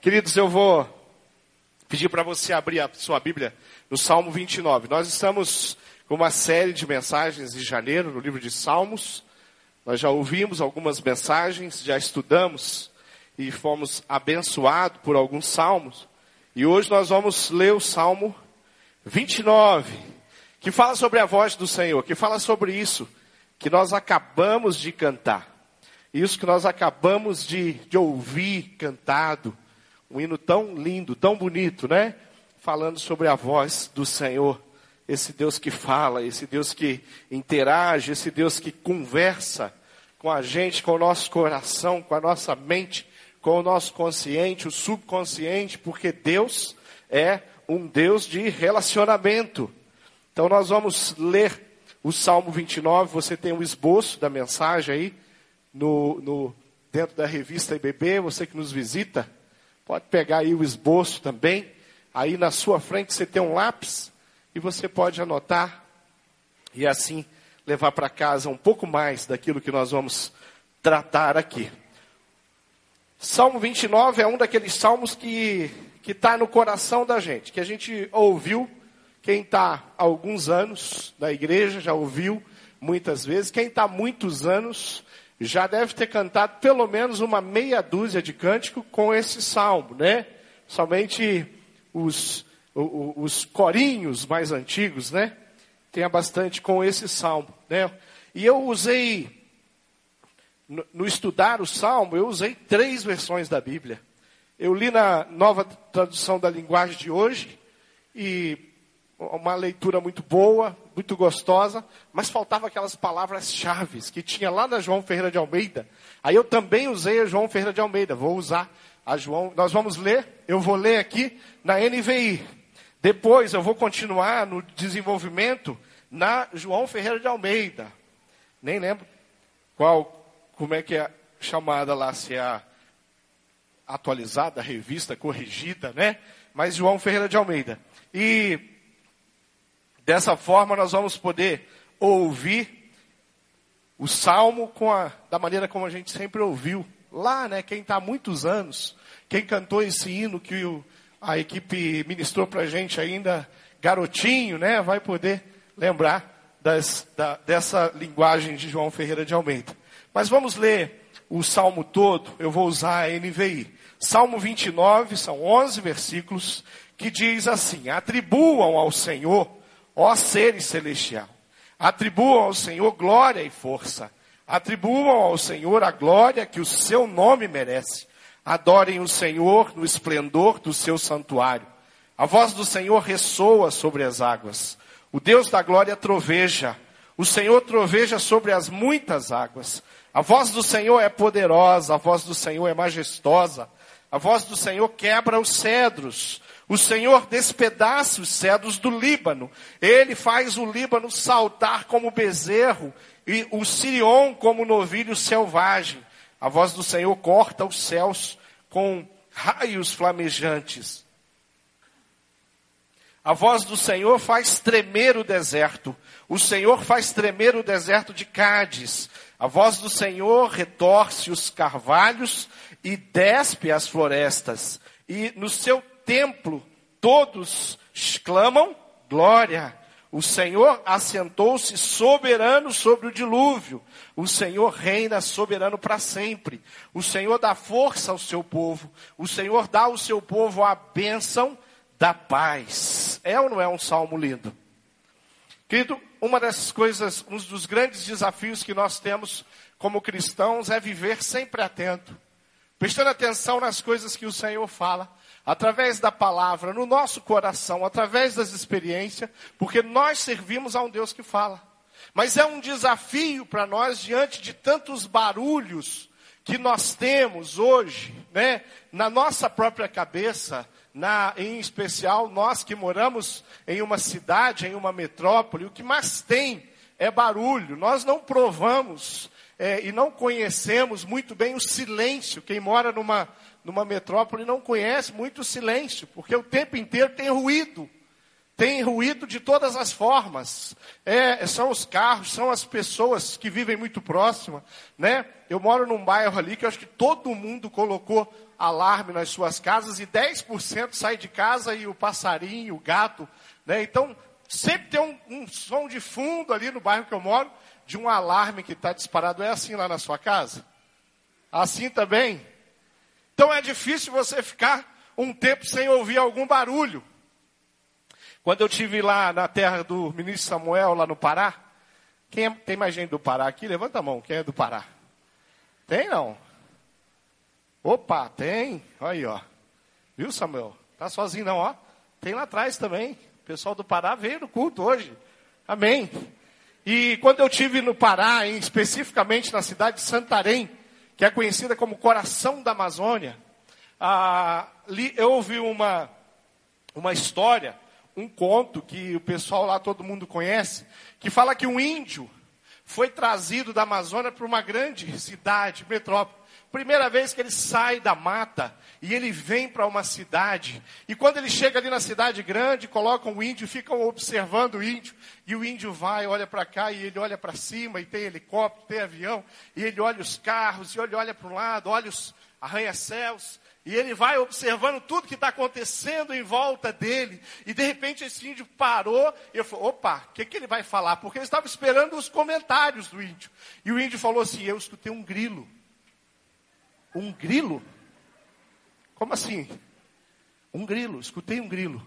Queridos, eu vou pedir para você abrir a sua Bíblia no Salmo 29. Nós estamos com uma série de mensagens em janeiro no livro de Salmos. Nós já ouvimos algumas mensagens, já estudamos e fomos abençoados por alguns salmos. E hoje nós vamos ler o Salmo 29, que fala sobre a voz do Senhor, que fala sobre isso que nós acabamos de cantar. Isso que nós acabamos de, de ouvir cantado um hino tão lindo, tão bonito, né? Falando sobre a voz do Senhor. Esse Deus que fala, esse Deus que interage, esse Deus que conversa com a gente, com o nosso coração, com a nossa mente, com o nosso consciente, o subconsciente, porque Deus é um Deus de relacionamento. Então nós vamos ler o Salmo 29, você tem um esboço da mensagem aí no, no dentro da revista IBB, você que nos visita, Pode pegar aí o esboço também. Aí na sua frente você tem um lápis e você pode anotar e assim levar para casa um pouco mais daquilo que nós vamos tratar aqui. Salmo 29 é um daqueles salmos que que está no coração da gente, que a gente ouviu. Quem está há alguns anos na igreja já ouviu muitas vezes. Quem está há muitos anos já deve ter cantado pelo menos uma meia dúzia de cânticos com esse salmo, né? Somente os, os, os corinhos mais antigos, né? Tenha bastante com esse salmo, né? E eu usei, no, no estudar o salmo, eu usei três versões da Bíblia. Eu li na nova tradução da linguagem de hoje, e uma leitura muito boa, muito gostosa, mas faltava aquelas palavras-chave que tinha lá na João Ferreira de Almeida. Aí eu também usei a João Ferreira de Almeida. Vou usar a João. Nós vamos ler, eu vou ler aqui na NVI. Depois eu vou continuar no desenvolvimento na João Ferreira de Almeida. Nem lembro qual, como é que é chamada lá, se é a atualizada, revista, corrigida, né? Mas João Ferreira de Almeida. E Dessa forma, nós vamos poder ouvir o salmo a, da maneira como a gente sempre ouviu. Lá, né, quem está há muitos anos, quem cantou esse hino que o, a equipe ministrou para a gente ainda, garotinho, né, vai poder lembrar das, da, dessa linguagem de João Ferreira de Almeida. Mas vamos ler o salmo todo, eu vou usar a NVI. Salmo 29, são 11 versículos, que diz assim: Atribuam ao Senhor ó seres celestial. Atribuam ao Senhor glória e força. Atribuam ao Senhor a glória que o seu nome merece. Adorem o Senhor no esplendor do seu santuário. A voz do Senhor ressoa sobre as águas. O Deus da glória troveja. O Senhor troveja sobre as muitas águas. A voz do Senhor é poderosa, a voz do Senhor é majestosa. A voz do Senhor quebra os cedros. O Senhor despedaça os cedros do Líbano. Ele faz o Líbano saltar como bezerro e o Sirion como novilho selvagem. A voz do Senhor corta os céus com raios flamejantes. A voz do Senhor faz tremer o deserto. O Senhor faz tremer o deserto de Cádiz. A voz do Senhor retorce os carvalhos e despe as florestas. E no seu templo, todos exclamam glória. O Senhor assentou-se soberano sobre o dilúvio. O Senhor reina soberano para sempre. O Senhor dá força ao seu povo. O Senhor dá ao seu povo a bênção da paz. É ou não é um salmo lindo? Querido, uma das coisas, um dos grandes desafios que nós temos como cristãos é viver sempre atento, prestando atenção nas coisas que o Senhor fala através da palavra, no nosso coração, através das experiências, porque nós servimos a um Deus que fala. Mas é um desafio para nós diante de tantos barulhos que nós temos hoje, né, na nossa própria cabeça, na, em especial nós que moramos em uma cidade, em uma metrópole, o que mais tem é barulho. Nós não provamos é, e não conhecemos muito bem o silêncio. Quem mora numa numa metrópole não conhece muito silêncio, porque o tempo inteiro tem ruído. Tem ruído de todas as formas. É, são os carros, são as pessoas que vivem muito próximas, né? Eu moro num bairro ali que eu acho que todo mundo colocou alarme nas suas casas e 10% sai de casa e o passarinho, o gato, né? Então, sempre tem um, um som de fundo ali no bairro que eu moro, de um alarme que está disparado. É assim lá na sua casa? Assim também? Então é difícil você ficar um tempo sem ouvir algum barulho. Quando eu tive lá na terra do ministro Samuel, lá no Pará, quem é, tem mais gente do Pará aqui? Levanta a mão, quem é do Pará? Tem não? Opa, tem. Aí, ó. Viu, Samuel? Tá sozinho não, ó. Tem lá atrás também. O pessoal do Pará veio no culto hoje. Amém. E quando eu tive no Pará, especificamente na cidade de Santarém, que é conhecida como coração da Amazônia, ah, li, eu ouvi uma, uma história, um conto que o pessoal lá todo mundo conhece, que fala que um índio foi trazido da Amazônia para uma grande cidade, metrópole. Primeira vez que ele sai da mata e ele vem para uma cidade. E quando ele chega ali na cidade grande, colocam o índio, ficam observando o índio. E o índio vai, olha para cá e ele olha para cima, e tem helicóptero, tem avião. E ele olha os carros, e ele olha para um lado, olha os arranha-céus. E ele vai observando tudo que está acontecendo em volta dele. E de repente esse índio parou e eu falei, opa, o que, que ele vai falar? Porque ele estava esperando os comentários do índio. E o índio falou assim, eu escutei um grilo. Um grilo? Como assim? Um grilo, escutei um grilo.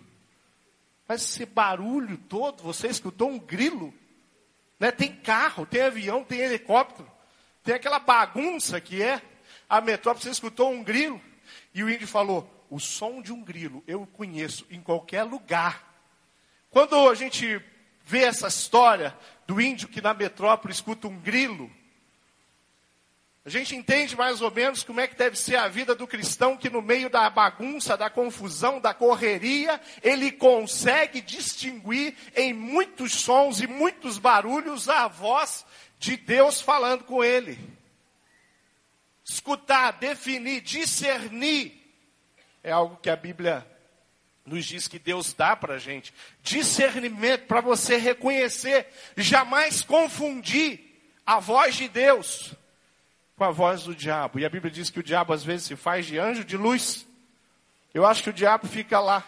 Mas esse barulho todo, você escutou um grilo? Né? Tem carro, tem avião, tem helicóptero, tem aquela bagunça que é a metrópole, você escutou um grilo? E o índio falou: o som de um grilo eu conheço em qualquer lugar. Quando a gente vê essa história do índio que na metrópole escuta um grilo, a gente entende mais ou menos como é que deve ser a vida do cristão que no meio da bagunça, da confusão, da correria, ele consegue distinguir em muitos sons e muitos barulhos a voz de Deus falando com ele. Escutar, definir, discernir é algo que a Bíblia nos diz que Deus dá para a gente. Discernimento para você reconhecer, jamais confundir a voz de Deus com a voz do diabo. E a Bíblia diz que o diabo às vezes se faz de anjo de luz. Eu acho que o diabo fica lá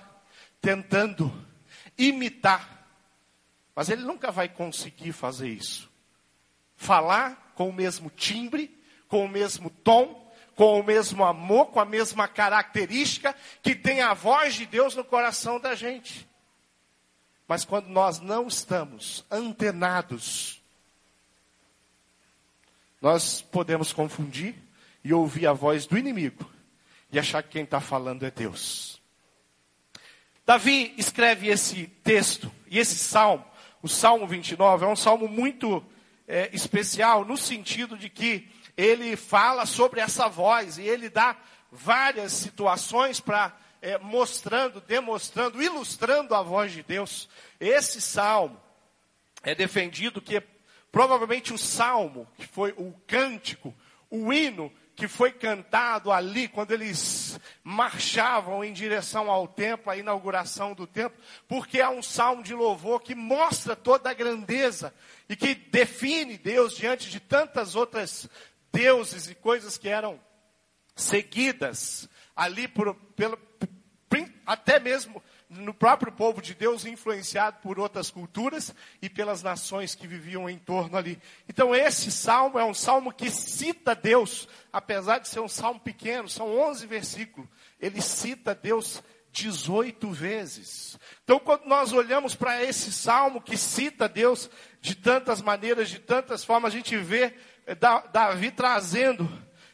tentando imitar, mas ele nunca vai conseguir fazer isso. Falar com o mesmo timbre, com o mesmo tom, com o mesmo amor, com a mesma característica que tem a voz de Deus no coração da gente. Mas quando nós não estamos antenados nós podemos confundir e ouvir a voz do inimigo e achar que quem está falando é Deus. Davi escreve esse texto e esse salmo, o Salmo 29, é um salmo muito é, especial no sentido de que ele fala sobre essa voz e ele dá várias situações para é, mostrando, demonstrando, ilustrando a voz de Deus. Esse salmo é defendido que Provavelmente o salmo, que foi o cântico, o hino que foi cantado ali quando eles marchavam em direção ao templo, à inauguração do templo, porque é um salmo de louvor que mostra toda a grandeza e que define Deus diante de tantas outras deuses e coisas que eram seguidas ali por, pelo, até mesmo no próprio povo de Deus, influenciado por outras culturas e pelas nações que viviam em torno ali. Então, esse salmo é um salmo que cita Deus, apesar de ser um salmo pequeno, são 11 versículos. Ele cita Deus 18 vezes. Então, quando nós olhamos para esse salmo que cita Deus de tantas maneiras, de tantas formas, a gente vê eh, Davi trazendo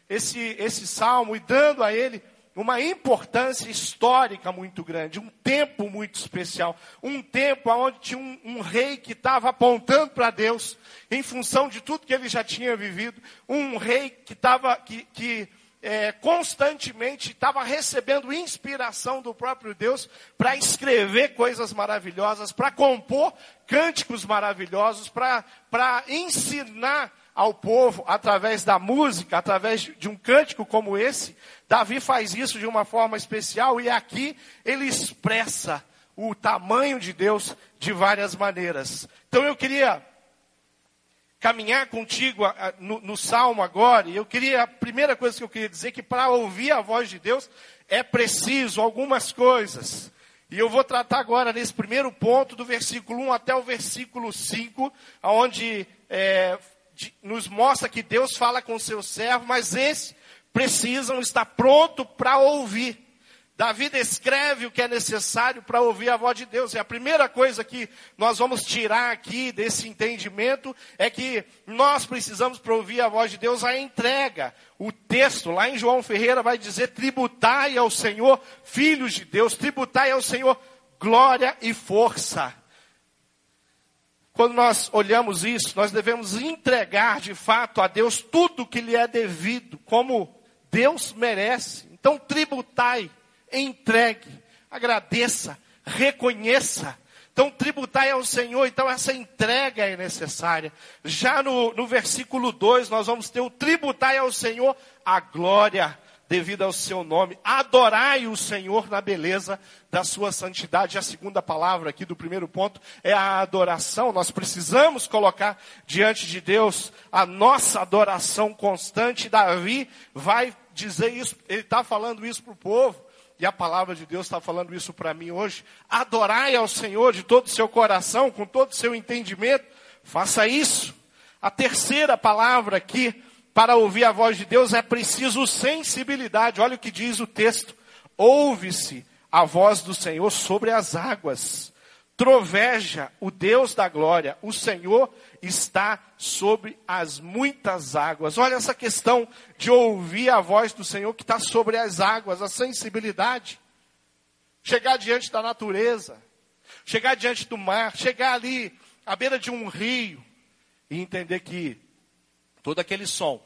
esse, esse salmo e dando a ele uma importância histórica muito grande, um tempo muito especial, um tempo onde tinha um, um rei que estava apontando para Deus, em função de tudo que ele já tinha vivido, um rei que estava, que, que é, constantemente estava recebendo inspiração do próprio Deus para escrever coisas maravilhosas, para compor cânticos maravilhosos, para ensinar ao povo através da música, através de um cântico como esse. Davi faz isso de uma forma especial e aqui ele expressa o tamanho de Deus de várias maneiras. Então eu queria caminhar contigo no, no salmo agora, e eu queria, a primeira coisa que eu queria dizer é que para ouvir a voz de Deus é preciso algumas coisas. E eu vou tratar agora nesse primeiro ponto, do versículo 1 até o versículo 5, onde é, nos mostra que Deus fala com seu servo, mas esses precisam estar pronto para ouvir. Davi descreve o que é necessário para ouvir a voz de Deus. E a primeira coisa que nós vamos tirar aqui desse entendimento é que nós precisamos para ouvir a voz de Deus a entrega. O texto lá em João Ferreira vai dizer: tributai ao Senhor, filhos de Deus, tributai ao Senhor glória e força. Quando nós olhamos isso, nós devemos entregar de fato a Deus tudo que lhe é devido, como Deus merece. Então tributai entregue, agradeça, reconheça. Então, tributai ao Senhor, então essa entrega é necessária. Já no, no versículo 2, nós vamos ter o tributai ao Senhor a glória devido ao seu nome. Adorai o Senhor na beleza da sua santidade. A segunda palavra aqui do primeiro ponto é a adoração. Nós precisamos colocar diante de Deus a nossa adoração constante. Davi vai dizer isso, ele está falando isso para o povo. E a palavra de Deus está falando isso para mim hoje. Adorai ao Senhor de todo o seu coração, com todo o seu entendimento. Faça isso. A terceira palavra aqui, para ouvir a voz de Deus, é preciso sensibilidade. Olha o que diz o texto. Ouve-se a voz do Senhor sobre as águas troveja o Deus da glória, o Senhor está sobre as muitas águas. Olha essa questão de ouvir a voz do Senhor que está sobre as águas, a sensibilidade. Chegar diante da natureza, chegar diante do mar, chegar ali à beira de um rio e entender que todo aquele som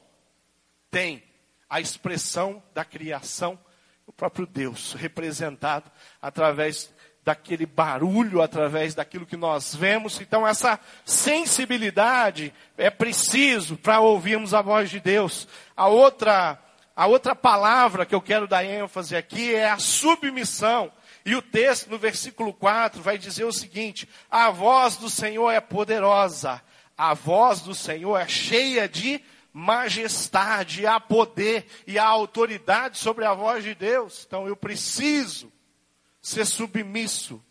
tem a expressão da criação do próprio Deus, representado através daquele barulho através daquilo que nós vemos. Então, essa sensibilidade é preciso para ouvirmos a voz de Deus. A outra, a outra palavra que eu quero dar ênfase aqui é a submissão. E o texto no versículo 4 vai dizer o seguinte: A voz do Senhor é poderosa, a voz do Senhor é cheia de majestade, há poder e há autoridade sobre a voz de Deus. Então eu preciso ser submisso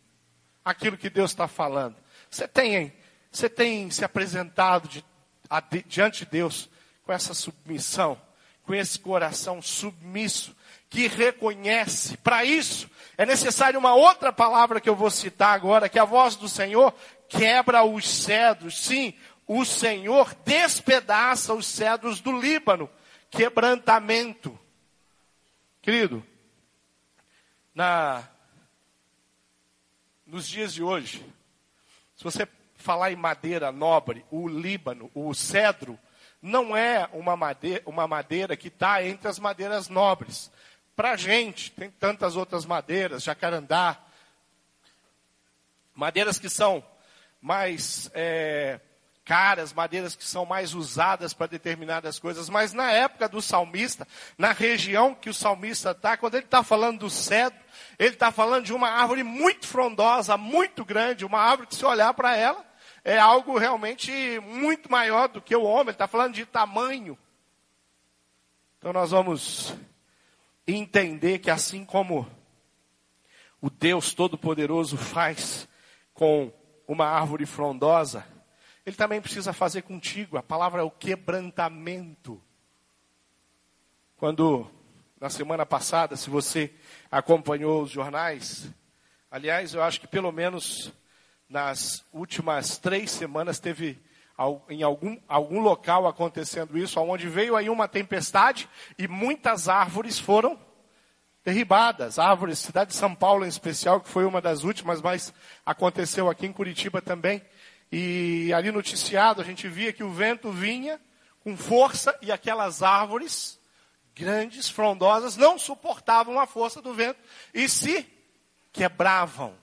àquilo que Deus está falando. Você tem, você tem se apresentado de, a, diante de Deus com essa submissão, com esse coração submisso, que reconhece. Para isso, é necessário uma outra palavra que eu vou citar agora, que a voz do Senhor quebra os cedros. Sim, o Senhor despedaça os cedros do Líbano. Quebrantamento. Querido, na nos dias de hoje, se você falar em madeira nobre, o Líbano, o cedro, não é uma madeira, uma madeira que está entre as madeiras nobres. Para a gente, tem tantas outras madeiras, jacarandá, madeiras que são mais é, caras, madeiras que são mais usadas para determinadas coisas. Mas na época do salmista, na região que o salmista está, quando ele está falando do cedro, ele está falando de uma árvore muito frondosa, muito grande, uma árvore que se olhar para ela, é algo realmente muito maior do que o homem. Ele está falando de tamanho. Então nós vamos entender que assim como o Deus Todo-Poderoso faz com uma árvore frondosa, Ele também precisa fazer contigo. A palavra é o quebrantamento. Quando na semana passada, se você acompanhou os jornais, aliás, eu acho que pelo menos nas últimas três semanas teve em algum, algum local acontecendo isso, onde veio aí uma tempestade e muitas árvores foram derribadas. Árvores, cidade de São Paulo em especial, que foi uma das últimas, mas aconteceu aqui em Curitiba também. E ali noticiado a gente via que o vento vinha com força e aquelas árvores grandes, frondosas, não suportavam a força do vento e se quebravam.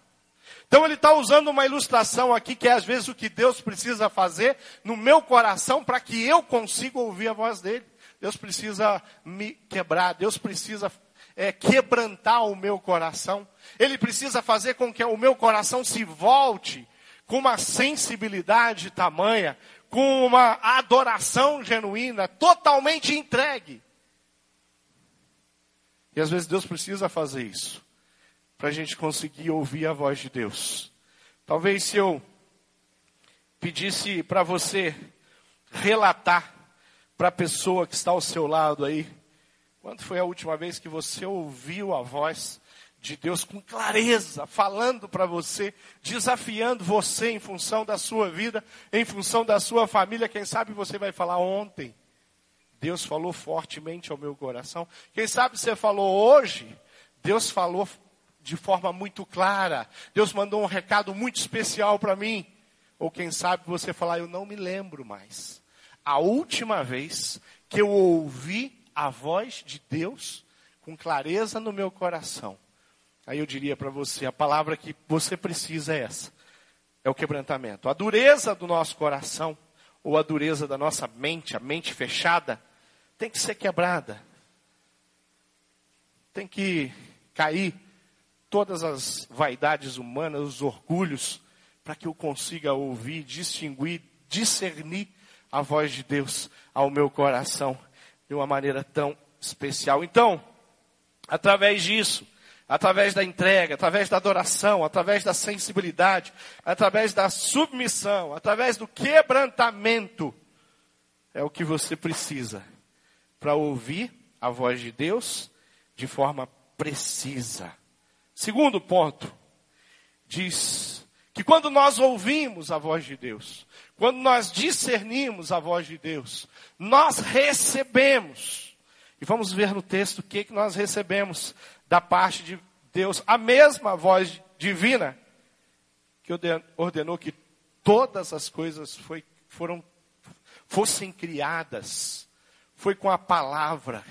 Então ele está usando uma ilustração aqui que é às vezes o que Deus precisa fazer no meu coração para que eu consiga ouvir a voz dele. Deus precisa me quebrar, Deus precisa é, quebrantar o meu coração. Ele precisa fazer com que o meu coração se volte com uma sensibilidade tamanha, com uma adoração genuína, totalmente entregue. E às vezes Deus precisa fazer isso, para a gente conseguir ouvir a voz de Deus. Talvez se eu pedisse para você relatar para a pessoa que está ao seu lado aí, quando foi a última vez que você ouviu a voz de Deus com clareza, falando para você, desafiando você em função da sua vida, em função da sua família. Quem sabe você vai falar ontem. Deus falou fortemente ao meu coração. Quem sabe você falou hoje. Deus falou de forma muito clara. Deus mandou um recado muito especial para mim. Ou quem sabe você falar, eu não me lembro mais. A última vez que eu ouvi a voz de Deus com clareza no meu coração Aí eu diria para você, a palavra que você precisa é essa. É o quebrantamento. A dureza do nosso coração, ou a dureza da nossa mente, a mente fechada, tem que ser quebrada. Tem que cair todas as vaidades humanas, os orgulhos, para que eu consiga ouvir, distinguir, discernir a voz de Deus ao meu coração de uma maneira tão especial. Então, através disso, através da entrega, através da adoração, através da sensibilidade, através da submissão, através do quebrantamento, é o que você precisa para ouvir a voz de Deus de forma precisa. Segundo ponto, diz que quando nós ouvimos a voz de Deus, quando nós discernimos a voz de Deus, nós recebemos. E vamos ver no texto o que, que nós recebemos da parte de Deus, a mesma voz divina que ordenou que todas as coisas foi, foram, fossem criadas. Foi com a palavra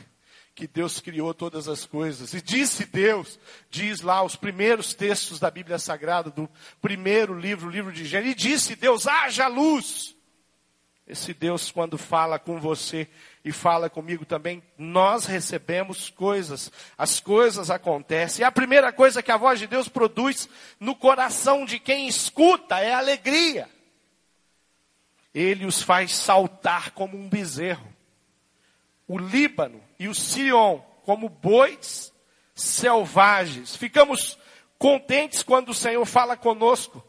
que Deus criou todas as coisas. E disse Deus, diz lá os primeiros textos da Bíblia Sagrada, do primeiro livro, o livro de Gênesis, e disse Deus, haja luz. Esse Deus, quando fala com você e fala comigo também, nós recebemos coisas, as coisas acontecem. E a primeira coisa que a voz de Deus produz no coração de quem escuta é alegria. Ele os faz saltar como um bezerro. O Líbano e o Sirion como bois selvagens. Ficamos contentes quando o Senhor fala conosco,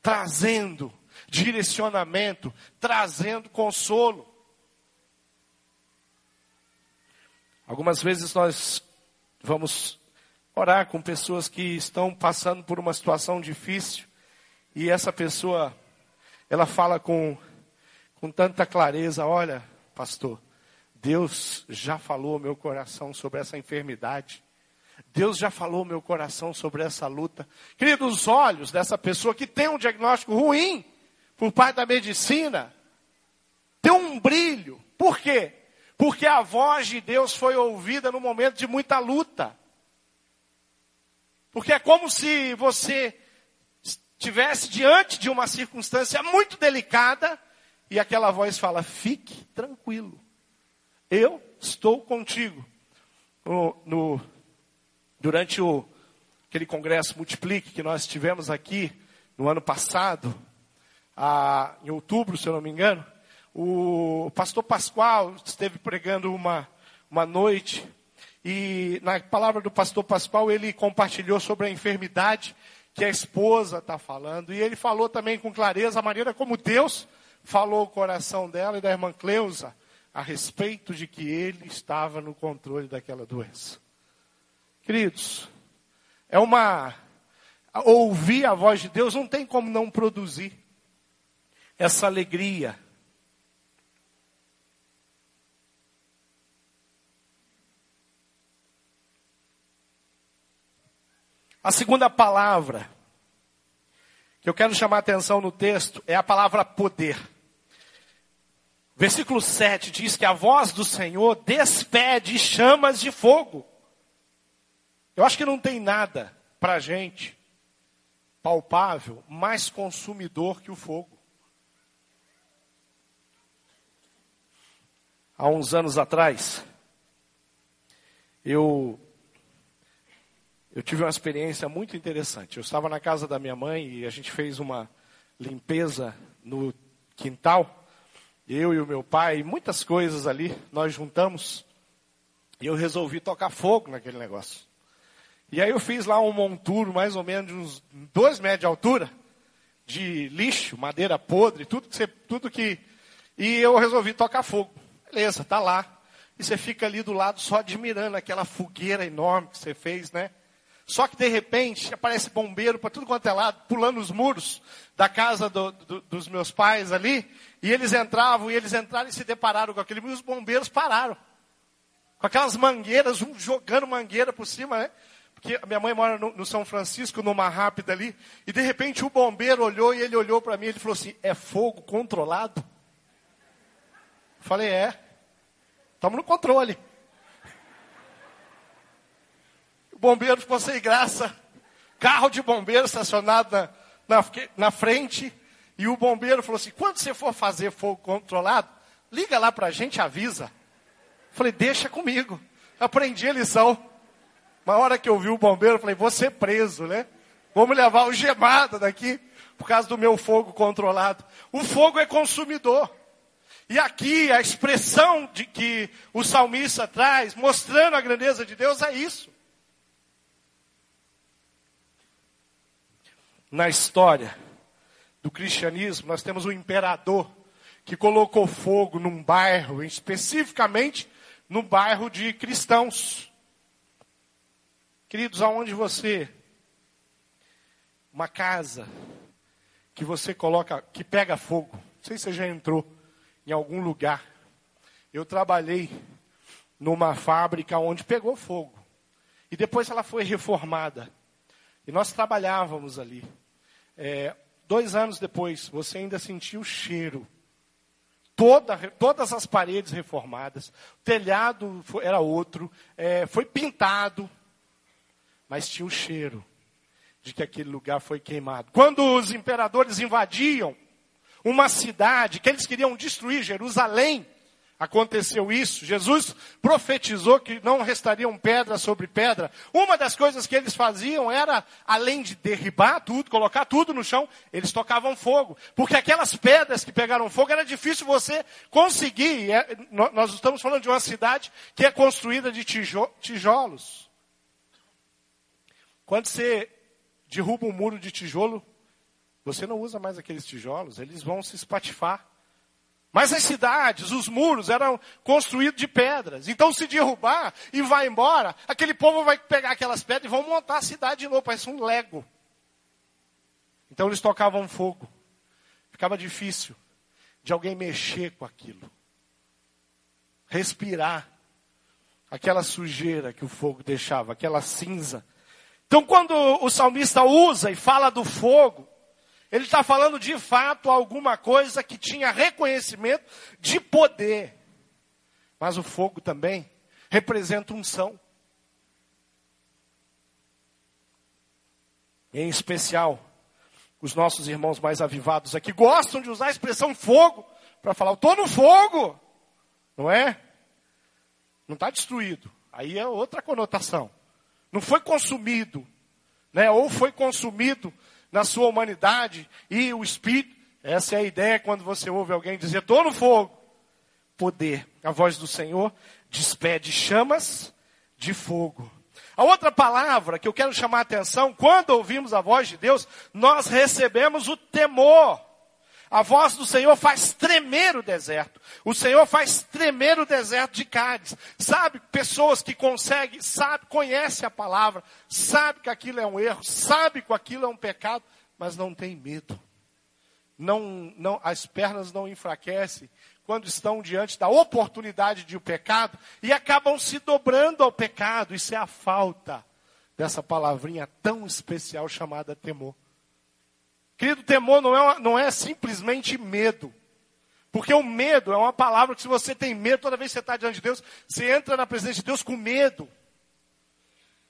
trazendo direcionamento, trazendo consolo. Algumas vezes nós vamos orar com pessoas que estão passando por uma situação difícil e essa pessoa, ela fala com, com tanta clareza: Olha, pastor, Deus já falou ao meu coração sobre essa enfermidade. Deus já falou ao meu coração sobre essa luta. Querido, os olhos dessa pessoa que tem um diagnóstico ruim, por parte da medicina, tem um brilho. Por quê? Porque a voz de Deus foi ouvida no momento de muita luta. Porque é como se você estivesse diante de uma circunstância muito delicada e aquela voz fala: fique tranquilo, eu estou contigo. No, no, durante o, aquele congresso Multiplique que nós tivemos aqui no ano passado, ah, em outubro, se eu não me engano, o pastor Pascoal esteve pregando uma, uma noite e na palavra do pastor Pascoal ele compartilhou sobre a enfermidade que a esposa está falando e ele falou também com clareza a maneira como Deus falou o coração dela e da irmã Cleusa a respeito de que ele estava no controle daquela doença. Queridos, é uma ouvir a voz de Deus não tem como não produzir essa alegria. A segunda palavra que eu quero chamar a atenção no texto é a palavra poder. Versículo 7 diz que a voz do Senhor despede chamas de fogo. Eu acho que não tem nada para a gente palpável mais consumidor que o fogo. há uns anos atrás, eu, eu tive uma experiência muito interessante. Eu estava na casa da minha mãe e a gente fez uma limpeza no quintal, eu e o meu pai, muitas coisas ali, nós juntamos. E eu resolvi tocar fogo naquele negócio. E aí eu fiz lá um monturo, mais ou menos de uns dois metros de altura, de lixo, madeira podre, tudo que você, tudo que. E eu resolvi tocar fogo. Beleza, tá lá. E você fica ali do lado só admirando aquela fogueira enorme que você fez, né? Só que de repente aparece bombeiro para tudo quanto é lado, pulando os muros da casa do, do, dos meus pais ali. E eles entravam, e eles entraram e se depararam com aquele. E os bombeiros pararam. Com aquelas mangueiras, um jogando mangueira por cima, né? Porque a minha mãe mora no, no São Francisco, numa rápida ali. E de repente o bombeiro olhou e ele olhou para mim e ele falou assim: É fogo controlado? Falei: É. Estamos no controle. O bombeiro ficou sem graça. Carro de bombeiro estacionado na, na, na frente. E o bombeiro falou assim: quando você for fazer fogo controlado, liga lá para a gente avisa. Falei: deixa comigo. Aprendi a lição. Uma hora que eu vi o bombeiro, falei: vou ser preso, né? Vamos levar o gemado daqui por causa do meu fogo controlado. O fogo é consumidor. E aqui a expressão de que o salmista traz, mostrando a grandeza de Deus, é isso. Na história do cristianismo, nós temos um imperador que colocou fogo num bairro, especificamente no bairro de cristãos. Queridos, aonde você uma casa que você coloca, que pega fogo. Não sei se você já entrou em algum lugar. Eu trabalhei numa fábrica onde pegou fogo. E depois ela foi reformada. E nós trabalhávamos ali. É, dois anos depois, você ainda sentiu o cheiro. Toda, todas as paredes reformadas, o telhado foi, era outro, é, foi pintado, mas tinha o cheiro de que aquele lugar foi queimado. Quando os imperadores invadiam uma cidade, que eles queriam destruir Jerusalém, Aconteceu isso. Jesus profetizou que não restariam pedra sobre pedra. Uma das coisas que eles faziam era, além de derribar tudo, colocar tudo no chão, eles tocavam fogo. Porque aquelas pedras que pegaram fogo era difícil você conseguir. É, nós estamos falando de uma cidade que é construída de tijolos. Quando você derruba um muro de tijolo, você não usa mais aqueles tijolos, eles vão se espatifar. Mas as cidades, os muros eram construídos de pedras. Então, se derrubar e vai embora, aquele povo vai pegar aquelas pedras e vão montar a cidade de novo, parece um lego. Então, eles tocavam fogo. Ficava difícil de alguém mexer com aquilo. Respirar aquela sujeira que o fogo deixava, aquela cinza. Então, quando o salmista usa e fala do fogo, ele está falando de fato alguma coisa que tinha reconhecimento de poder. Mas o fogo também representa unção. Em especial, os nossos irmãos mais avivados aqui gostam de usar a expressão fogo para falar, eu estou no fogo. Não é? Não está destruído. Aí é outra conotação. Não foi consumido. Né? Ou foi consumido na sua humanidade e o Espírito. Essa é a ideia quando você ouve alguém dizer, estou no fogo. Poder. A voz do Senhor despede chamas de fogo. A outra palavra que eu quero chamar a atenção, quando ouvimos a voz de Deus, nós recebemos o temor. A voz do Senhor faz tremer o deserto. O Senhor faz tremer o deserto de Cádiz. Sabe, pessoas que conseguem, sabe, conhece a palavra, sabe que aquilo é um erro, sabe que aquilo é um pecado, mas não tem medo. Não, não, as pernas não enfraquecem quando estão diante da oportunidade de o um pecado e acabam se dobrando ao pecado. Isso é a falta dessa palavrinha tão especial chamada temor. Querido, temor não é, não é simplesmente medo. Porque o medo é uma palavra que se você tem medo, toda vez que você está diante de Deus, você entra na presença de Deus com medo.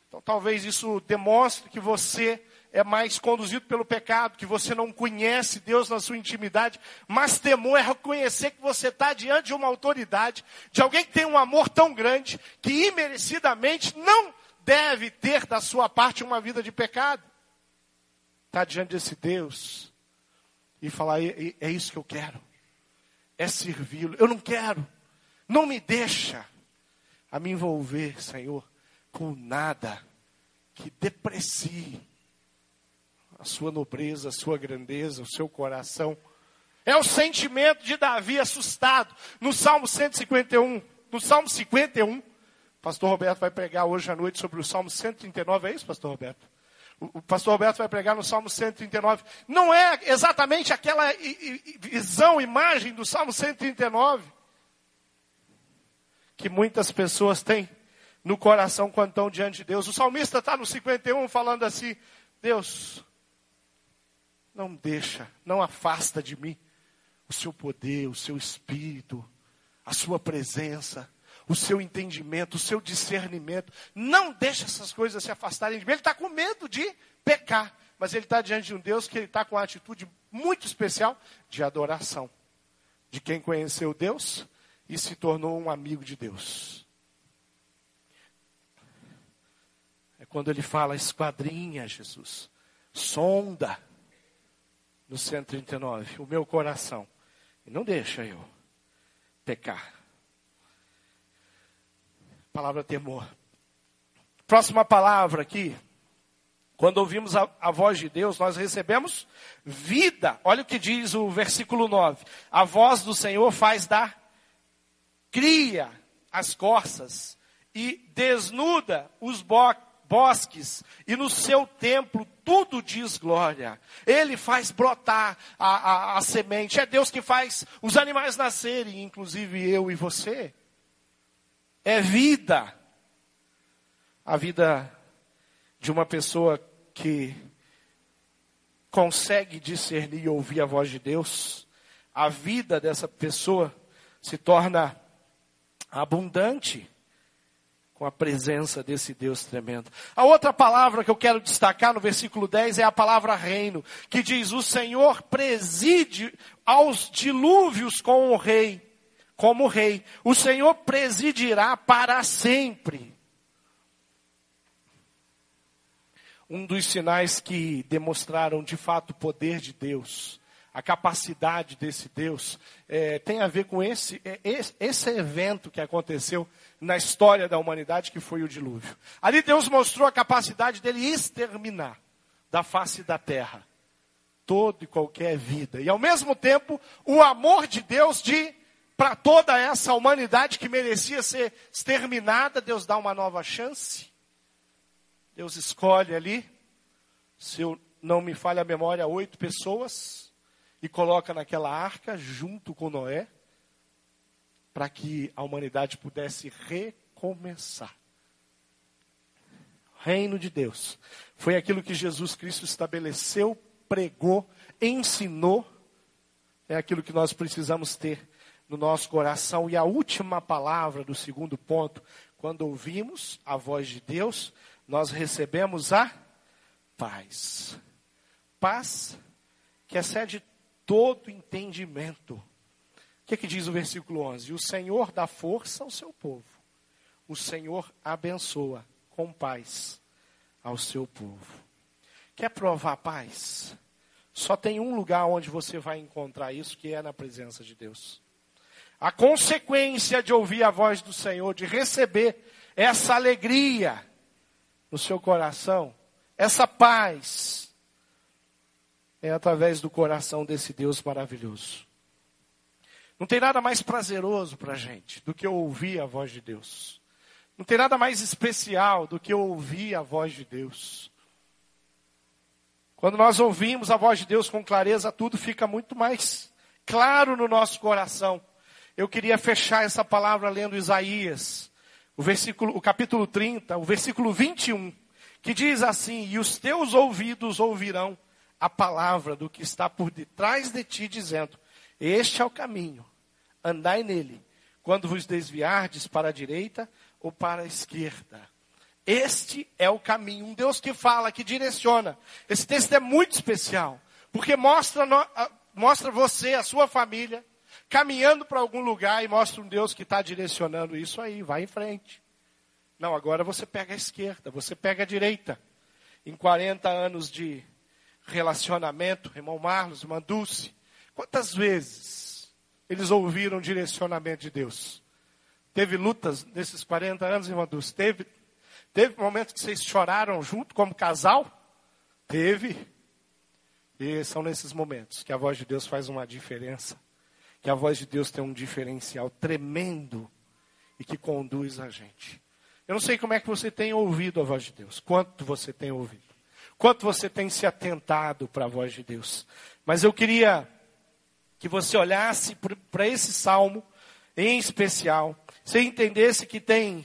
Então talvez isso demonstre que você é mais conduzido pelo pecado, que você não conhece Deus na sua intimidade, mas temor é reconhecer que você está diante de uma autoridade, de alguém que tem um amor tão grande, que imerecidamente não deve ter da sua parte uma vida de pecado estar diante desse Deus e falar: é, é isso que eu quero. é servi-lo. Eu não quero. Não me deixa a me envolver, Senhor, com nada que deprecie a sua nobreza, a sua grandeza, o seu coração. É o sentimento de Davi assustado. No Salmo 151, no Salmo 51, pastor Roberto vai pregar hoje à noite sobre o Salmo 139, é isso, pastor Roberto? O pastor Roberto vai pregar no Salmo 139. Não é exatamente aquela visão, imagem do Salmo 139 que muitas pessoas têm no coração quando estão diante de Deus. O salmista está no 51 falando assim: Deus, não deixa, não afasta de mim o seu poder, o seu espírito, a sua presença, o seu entendimento, o seu discernimento. Não deixa essas coisas se afastarem de mim. Ele está com medo de pecar, mas ele está diante de um Deus que ele está com uma atitude muito especial de adoração. De quem conheceu Deus e se tornou um amigo de Deus. É quando ele fala, esquadrinha, Jesus, sonda no 139, o meu coração, e não deixa eu pecar. Palavra temor. Próxima palavra aqui. Quando ouvimos a, a, voz de Deus, nós recebemos vida. Olha o que diz o versículo 9. A voz do Senhor faz dar, cria as corças e desnuda os bocos bosques e no seu templo tudo diz glória. Ele faz brotar a, a, a, semente. É Deus que faz os animais nascerem, inclusive eu e você. É vida. A vida de uma pessoa que consegue discernir e ouvir a voz de Deus. A vida dessa pessoa se torna abundante com a presença desse Deus tremendo. A outra palavra que eu quero destacar no versículo 10 é a palavra reino, que diz: O Senhor preside aos dilúvios com o rei, como rei. O Senhor presidirá para sempre. Um dos sinais que demonstraram de fato o poder de Deus a capacidade desse Deus é, tem a ver com esse, é, esse evento que aconteceu na história da humanidade, que foi o dilúvio. Ali Deus mostrou a capacidade dele exterminar da face da terra toda e qualquer vida. E ao mesmo tempo, o amor de Deus de para toda essa humanidade que merecia ser exterminada, Deus dá uma nova chance. Deus escolhe ali, se eu não me falha a memória, oito pessoas e coloca naquela arca junto com Noé, para que a humanidade pudesse recomeçar. Reino de Deus. Foi aquilo que Jesus Cristo estabeleceu, pregou, ensinou. É aquilo que nós precisamos ter no nosso coração. E a última palavra do segundo ponto, quando ouvimos a voz de Deus, nós recebemos a paz. Paz que excede todo entendimento. O que, é que diz o versículo 11? O Senhor dá força ao seu povo. O Senhor abençoa com paz ao seu povo. Quer provar paz? Só tem um lugar onde você vai encontrar isso, que é na presença de Deus. A consequência de ouvir a voz do Senhor, de receber essa alegria no seu coração, essa paz, é através do coração desse Deus maravilhoso. Não tem nada mais prazeroso para a gente do que ouvir a voz de Deus. Não tem nada mais especial do que ouvir a voz de Deus. Quando nós ouvimos a voz de Deus com clareza, tudo fica muito mais claro no nosso coração. Eu queria fechar essa palavra lendo Isaías, o versículo, o capítulo 30, o versículo 21, que diz assim: "E os teus ouvidos ouvirão a palavra do que está por detrás de ti, dizendo: Este é o caminho, andai nele, quando vos desviardes para a direita ou para a esquerda. Este é o caminho, um Deus que fala, que direciona. Esse texto é muito especial, porque mostra, mostra você, a sua família, caminhando para algum lugar e mostra um Deus que está direcionando isso aí, vai em frente. Não, agora você pega a esquerda, você pega a direita. Em 40 anos de relacionamento, irmão Marlos, irmã Dulce, quantas vezes eles ouviram o direcionamento de Deus. Teve lutas nesses 40 anos, irmã Dulce? Teve, teve momentos que vocês choraram junto como casal? Teve. E são nesses momentos que a voz de Deus faz uma diferença. Que a voz de Deus tem um diferencial tremendo e que conduz a gente. Eu não sei como é que você tem ouvido a voz de Deus, quanto você tem ouvido, quanto você tem se atentado para a voz de Deus. Mas eu queria que você olhasse para esse salmo em especial, você entendesse que tem,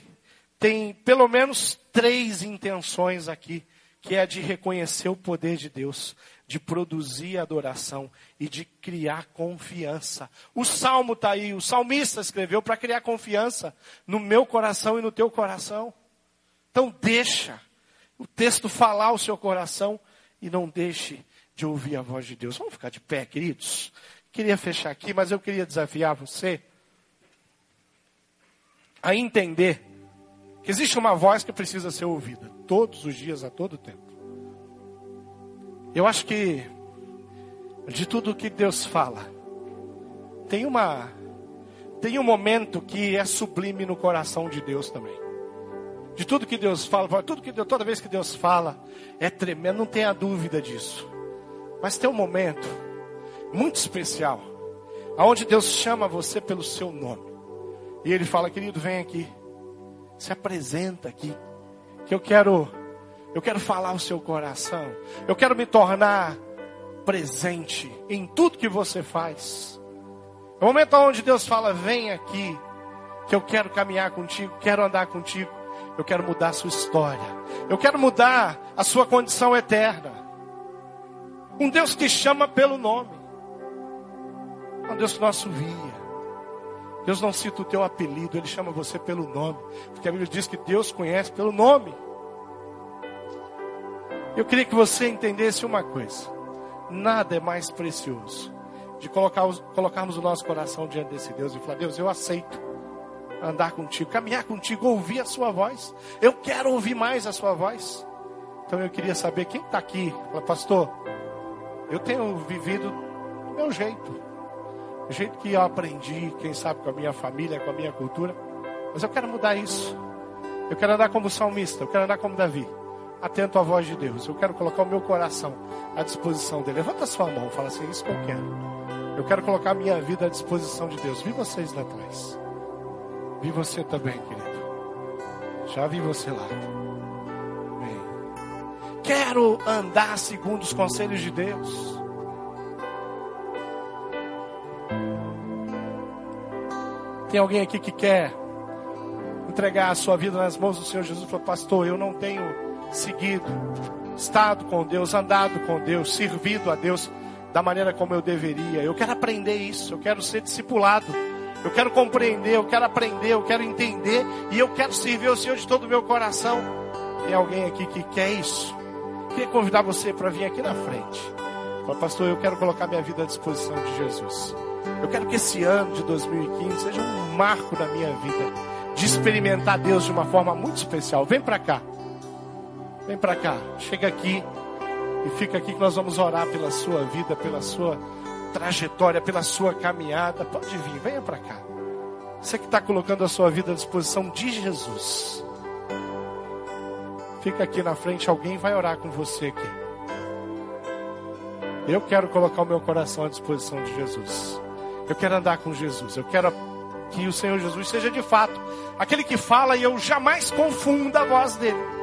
tem pelo menos três intenções aqui, que é a de reconhecer o poder de Deus, de produzir adoração e de criar confiança. O salmo está aí, o salmista escreveu para criar confiança no meu coração e no teu coração. Então deixa o texto falar o seu coração e não deixe de ouvir a voz de Deus. Vamos ficar de pé, queridos. Queria fechar aqui, mas eu queria desafiar você a entender que existe uma voz que precisa ser ouvida todos os dias, a todo tempo. Eu acho que de tudo que Deus fala, tem uma tem um momento que é sublime no coração de Deus também. De tudo que Deus fala, tudo que Deus, toda vez que Deus fala, é tremendo, não tenha dúvida disso. Mas tem um momento muito especial, aonde Deus chama você pelo seu nome. E ele fala, querido, vem aqui. Se apresenta aqui. Que eu quero eu quero falar o seu coração. Eu quero me tornar presente em tudo que você faz. É o momento onde Deus fala: vem aqui, que eu quero caminhar contigo, quero andar contigo, eu quero mudar a sua história, eu quero mudar a sua condição eterna. Um Deus que chama pelo nome, um Deus que não assovia. Deus não cita o teu apelido, Ele chama você pelo nome, porque a Bíblia diz que Deus conhece pelo nome. Eu queria que você entendesse uma coisa: nada é mais precioso de colocar, colocarmos o nosso coração diante desse Deus e falar: Deus, eu aceito andar contigo, caminhar contigo, ouvir a Sua voz. Eu quero ouvir mais a Sua voz. Então eu queria saber quem está aqui. Fala, pastor, eu tenho vivido do meu jeito, do jeito que eu aprendi, quem sabe com a minha família, com a minha cultura. Mas eu quero mudar isso. Eu quero andar como salmista, eu quero andar como Davi atento à voz de Deus. Eu quero colocar o meu coração à disposição dele. Levanta sua mão, fala assim: Isso que eu quero. Eu quero colocar a minha vida à disposição de Deus. Vi vocês lá atrás. Vi você também, querido. Já vi você lá. Bem. Quero andar segundo os conselhos de Deus. Tem alguém aqui que quer entregar a sua vida nas mãos do Senhor Jesus? Falou, pastor, eu não tenho seguido, estado com Deus, andado com Deus, servido a Deus da maneira como eu deveria. Eu quero aprender isso, eu quero ser discipulado. Eu quero compreender, eu quero aprender, eu quero entender e eu quero servir ao Senhor de todo o meu coração. Tem alguém aqui que quer isso? Queria convidar você para vir aqui na frente. Fala, pastor, eu quero colocar minha vida à disposição de Jesus. Eu quero que esse ano de 2015 seja um marco na minha vida de experimentar Deus de uma forma muito especial. Vem para cá. Vem para cá, chega aqui e fica aqui que nós vamos orar pela sua vida, pela sua trajetória, pela sua caminhada. Pode vir, venha para cá. Você que está colocando a sua vida à disposição de Jesus. Fica aqui na frente, alguém vai orar com você aqui. Eu quero colocar o meu coração à disposição de Jesus. Eu quero andar com Jesus. Eu quero que o Senhor Jesus seja de fato aquele que fala e eu jamais confunda a voz dele.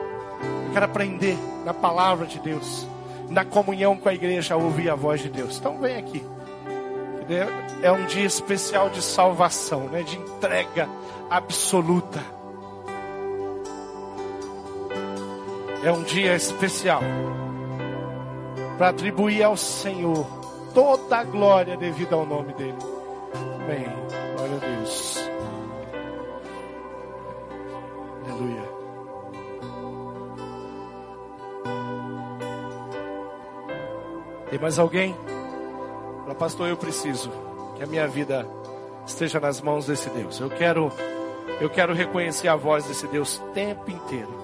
Quero aprender na palavra de Deus, na comunhão com a igreja, a ouvir a voz de Deus. Então vem aqui. É um dia especial de salvação, né? de entrega absoluta. É um dia especial para atribuir ao Senhor toda a glória devida ao nome dele. Amém. Glória a Deus. Aleluia. Tem mais alguém? Fala, pastor, eu preciso que a minha vida esteja nas mãos desse Deus. Eu quero, eu quero reconhecer a voz desse Deus o tempo inteiro.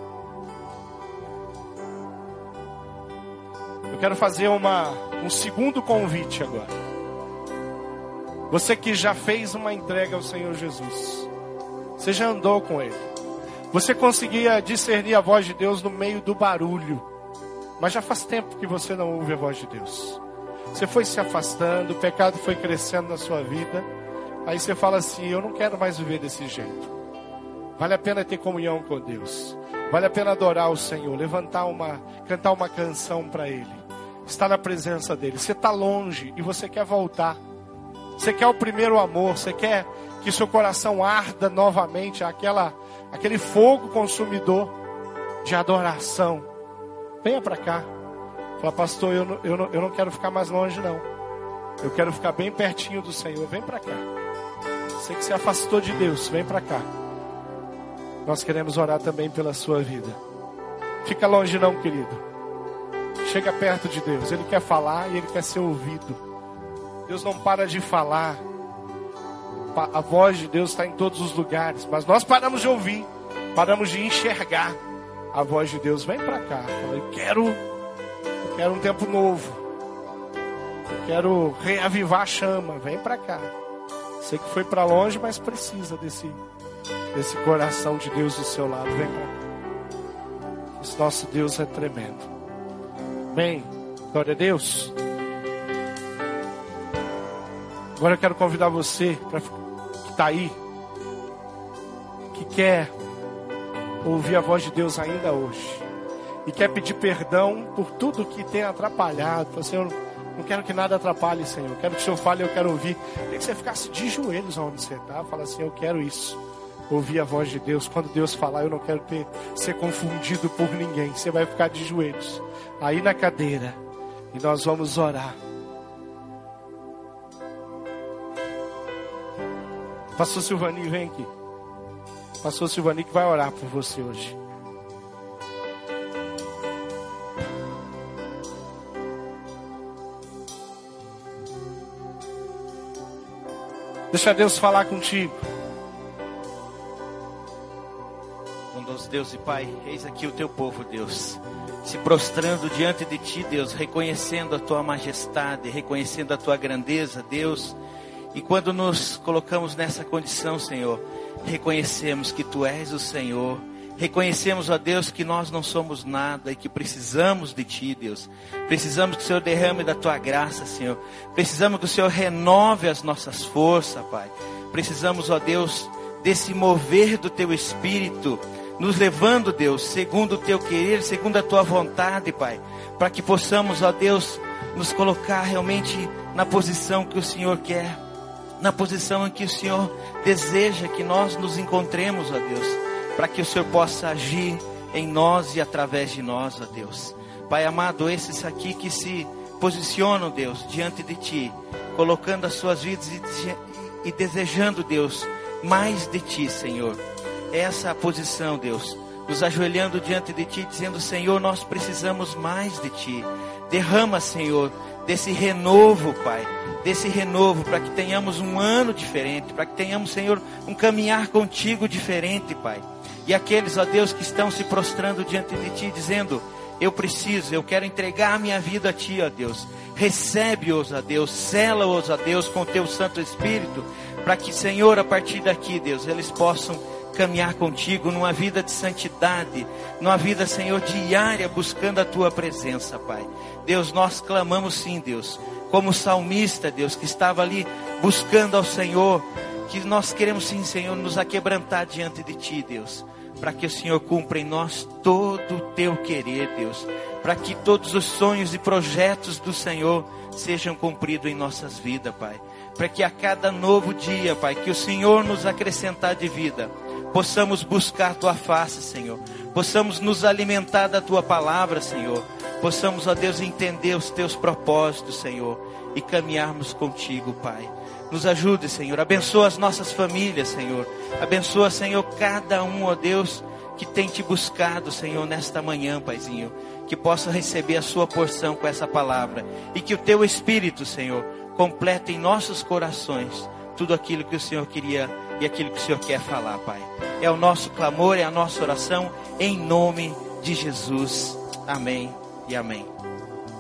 Eu quero fazer uma, um segundo convite agora. Você que já fez uma entrega ao Senhor Jesus. Você já andou com Ele. Você conseguia discernir a voz de Deus no meio do barulho. Mas já faz tempo que você não ouve a voz de Deus. Você foi se afastando, o pecado foi crescendo na sua vida. Aí você fala assim: Eu não quero mais viver desse jeito. Vale a pena ter comunhão com Deus. Vale a pena adorar o Senhor, levantar uma, cantar uma canção para Ele, estar na presença dele. Você está longe e você quer voltar. Você quer o primeiro amor, você quer que seu coração arda novamente, aquela, aquele fogo consumidor de adoração. Venha para cá. Fala, pastor, eu não, eu, não, eu não quero ficar mais longe, não. Eu quero ficar bem pertinho do Senhor. Vem para cá. Você que se afastou de Deus, vem para cá. Nós queremos orar também pela sua vida. Fica longe não, querido. Chega perto de Deus. Ele quer falar e ele quer ser ouvido. Deus não para de falar. A voz de Deus está em todos os lugares, mas nós paramos de ouvir, paramos de enxergar a voz de Deus. Vem para cá. Eu quero, eu quero um tempo novo. Eu quero reavivar a chama. Vem para cá. Sei que foi para longe, mas precisa desse esse coração de Deus do seu lado. Vem cá. Esse nosso Deus é tremendo. Bem, glória a Deus. Agora eu quero convidar você pra, que está aí, que quer ouvir a voz de Deus ainda hoje, e quer pedir perdão por tudo que tem atrapalhado. Senhor, não quero que nada atrapalhe, Senhor. Quero que o Senhor fale, eu quero ouvir. Tem que você ficasse de joelhos onde você está. Fala assim, eu quero isso ouvir a voz de Deus. Quando Deus falar, eu não quero ter, ser confundido por ninguém. Você vai ficar de joelhos aí na cadeira e nós vamos orar. Pastor Silvani, vem aqui. Pastor Silvani que vai orar por você hoje. Deixa Deus falar contigo. Bondoso Deus e Pai, eis aqui o teu povo, Deus, se prostrando diante de ti, Deus, reconhecendo a tua majestade, reconhecendo a tua grandeza, Deus. E quando nos colocamos nessa condição, Senhor, reconhecemos que tu és o Senhor. Reconhecemos, ó Deus, que nós não somos nada e que precisamos de Ti, Deus. Precisamos que o Senhor derrame da Tua graça, Senhor. Precisamos que o Senhor renove as nossas forças, Pai. Precisamos, ó Deus, desse mover do Teu Espírito nos levando, Deus, segundo o teu querer, segundo a tua vontade, Pai, para que possamos, ó Deus, nos colocar realmente na posição que o Senhor quer, na posição em que o Senhor deseja que nós nos encontremos, ó Deus, para que o Senhor possa agir em nós e através de nós, ó Deus. Pai amado, esses aqui que se posicionam, Deus, diante de Ti, colocando as suas vidas e, e desejando, Deus, mais de Ti, Senhor essa posição, Deus, nos ajoelhando diante de Ti, dizendo: Senhor, nós precisamos mais de Ti. Derrama, Senhor, desse renovo, Pai, desse renovo, para que tenhamos um ano diferente, para que tenhamos, Senhor, um caminhar contigo diferente, Pai. E aqueles, ó Deus, que estão se prostrando diante de Ti, dizendo: Eu preciso, eu quero entregar a minha vida a Ti, ó Deus. Recebe-os, ó Deus, sela-os, ó Deus, com o Teu Santo Espírito, para que, Senhor, a partir daqui, Deus, eles possam caminhar contigo numa vida de santidade, numa vida, Senhor, diária, buscando a tua presença, Pai. Deus, nós clamamos sim, Deus, como salmista, Deus, que estava ali buscando ao Senhor, que nós queremos sim, Senhor, nos aquebrantar diante de ti, Deus, para que o Senhor cumpra em nós todo o teu querer, Deus, para que todos os sonhos e projetos do Senhor sejam cumpridos em nossas vidas, Pai. Para que a cada novo dia, Pai, que o Senhor nos acrescentar de vida, possamos buscar tua face, Senhor. Possamos nos alimentar da tua palavra, Senhor. Possamos, ó Deus, entender os teus propósitos, Senhor, e caminharmos contigo, Pai. Nos ajude, Senhor. Abençoa as nossas famílias, Senhor. Abençoa, Senhor, cada um, ó Deus, que tem te buscado, Senhor, nesta manhã, Paizinho. Que possa receber a sua porção com essa palavra. E que o teu Espírito, Senhor, complete em nossos corações tudo aquilo que o Senhor queria e aquilo que o Senhor quer falar, Pai. É o nosso clamor, é a nossa oração, em nome de Jesus. Amém e amém.